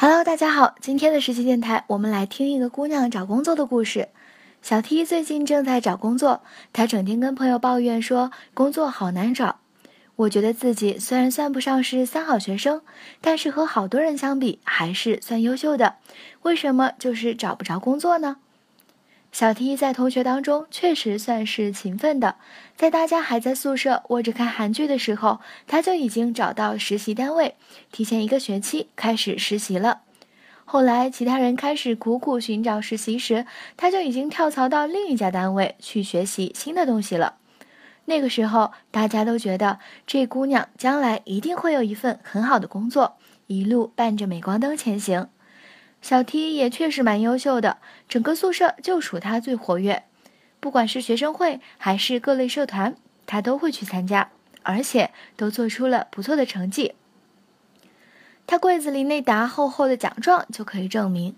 Hello，大家好，今天的实习电台，我们来听一个姑娘找工作的故事。小 T 最近正在找工作，她整天跟朋友抱怨说工作好难找。我觉得自己虽然算不上是三好学生，但是和好多人相比还是算优秀的。为什么就是找不着工作呢？小 T 在同学当中确实算是勤奋的，在大家还在宿舍窝着看韩剧的时候，他就已经找到实习单位，提前一个学期开始实习了。后来其他人开始苦苦寻找实习时，他就已经跳槽到另一家单位去学习新的东西了。那个时候，大家都觉得这姑娘将来一定会有一份很好的工作，一路伴着镁光灯前行。小 T 也确实蛮优秀的，整个宿舍就属他最活跃。不管是学生会还是各类社团，他都会去参加，而且都做出了不错的成绩。他柜子里那沓厚厚的奖状就可以证明。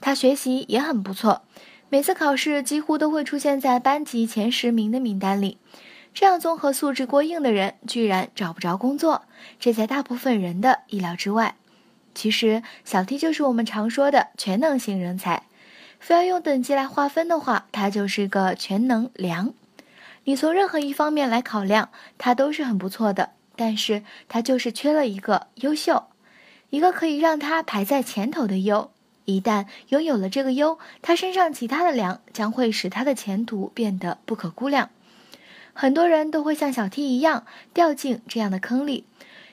他学习也很不错，每次考试几乎都会出现在班级前十名的名单里。这样综合素质过硬的人，居然找不着工作，这在大部分人的意料之外。其实小 T 就是我们常说的全能型人才，非要用等级来划分的话，他就是个全能良。你从任何一方面来考量，他都是很不错的，但是他就是缺了一个优秀，一个可以让他排在前头的优。一旦拥有了这个优，他身上其他的良将会使他的前途变得不可估量。很多人都会像小 T 一样掉进这样的坑里，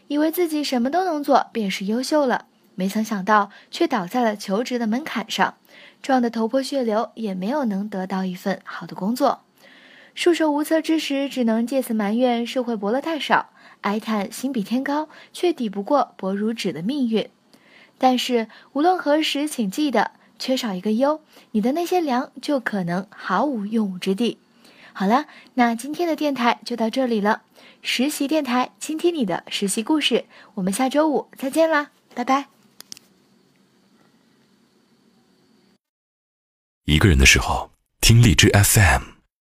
以为自己什么都能做便是优秀了。没曾想到，却倒在了求职的门槛上，撞得头破血流，也没有能得到一份好的工作。束手无策之时，只能借此埋怨社会伯乐太少，哀叹心比天高，却抵不过薄如纸的命运。但是无论何时，请记得，缺少一个优，你的那些良就可能毫无用武之地。好了，那今天的电台就到这里了。实习电台，倾听你的实习故事。我们下周五再见啦，拜拜。一个人的时候，听荔枝 FM。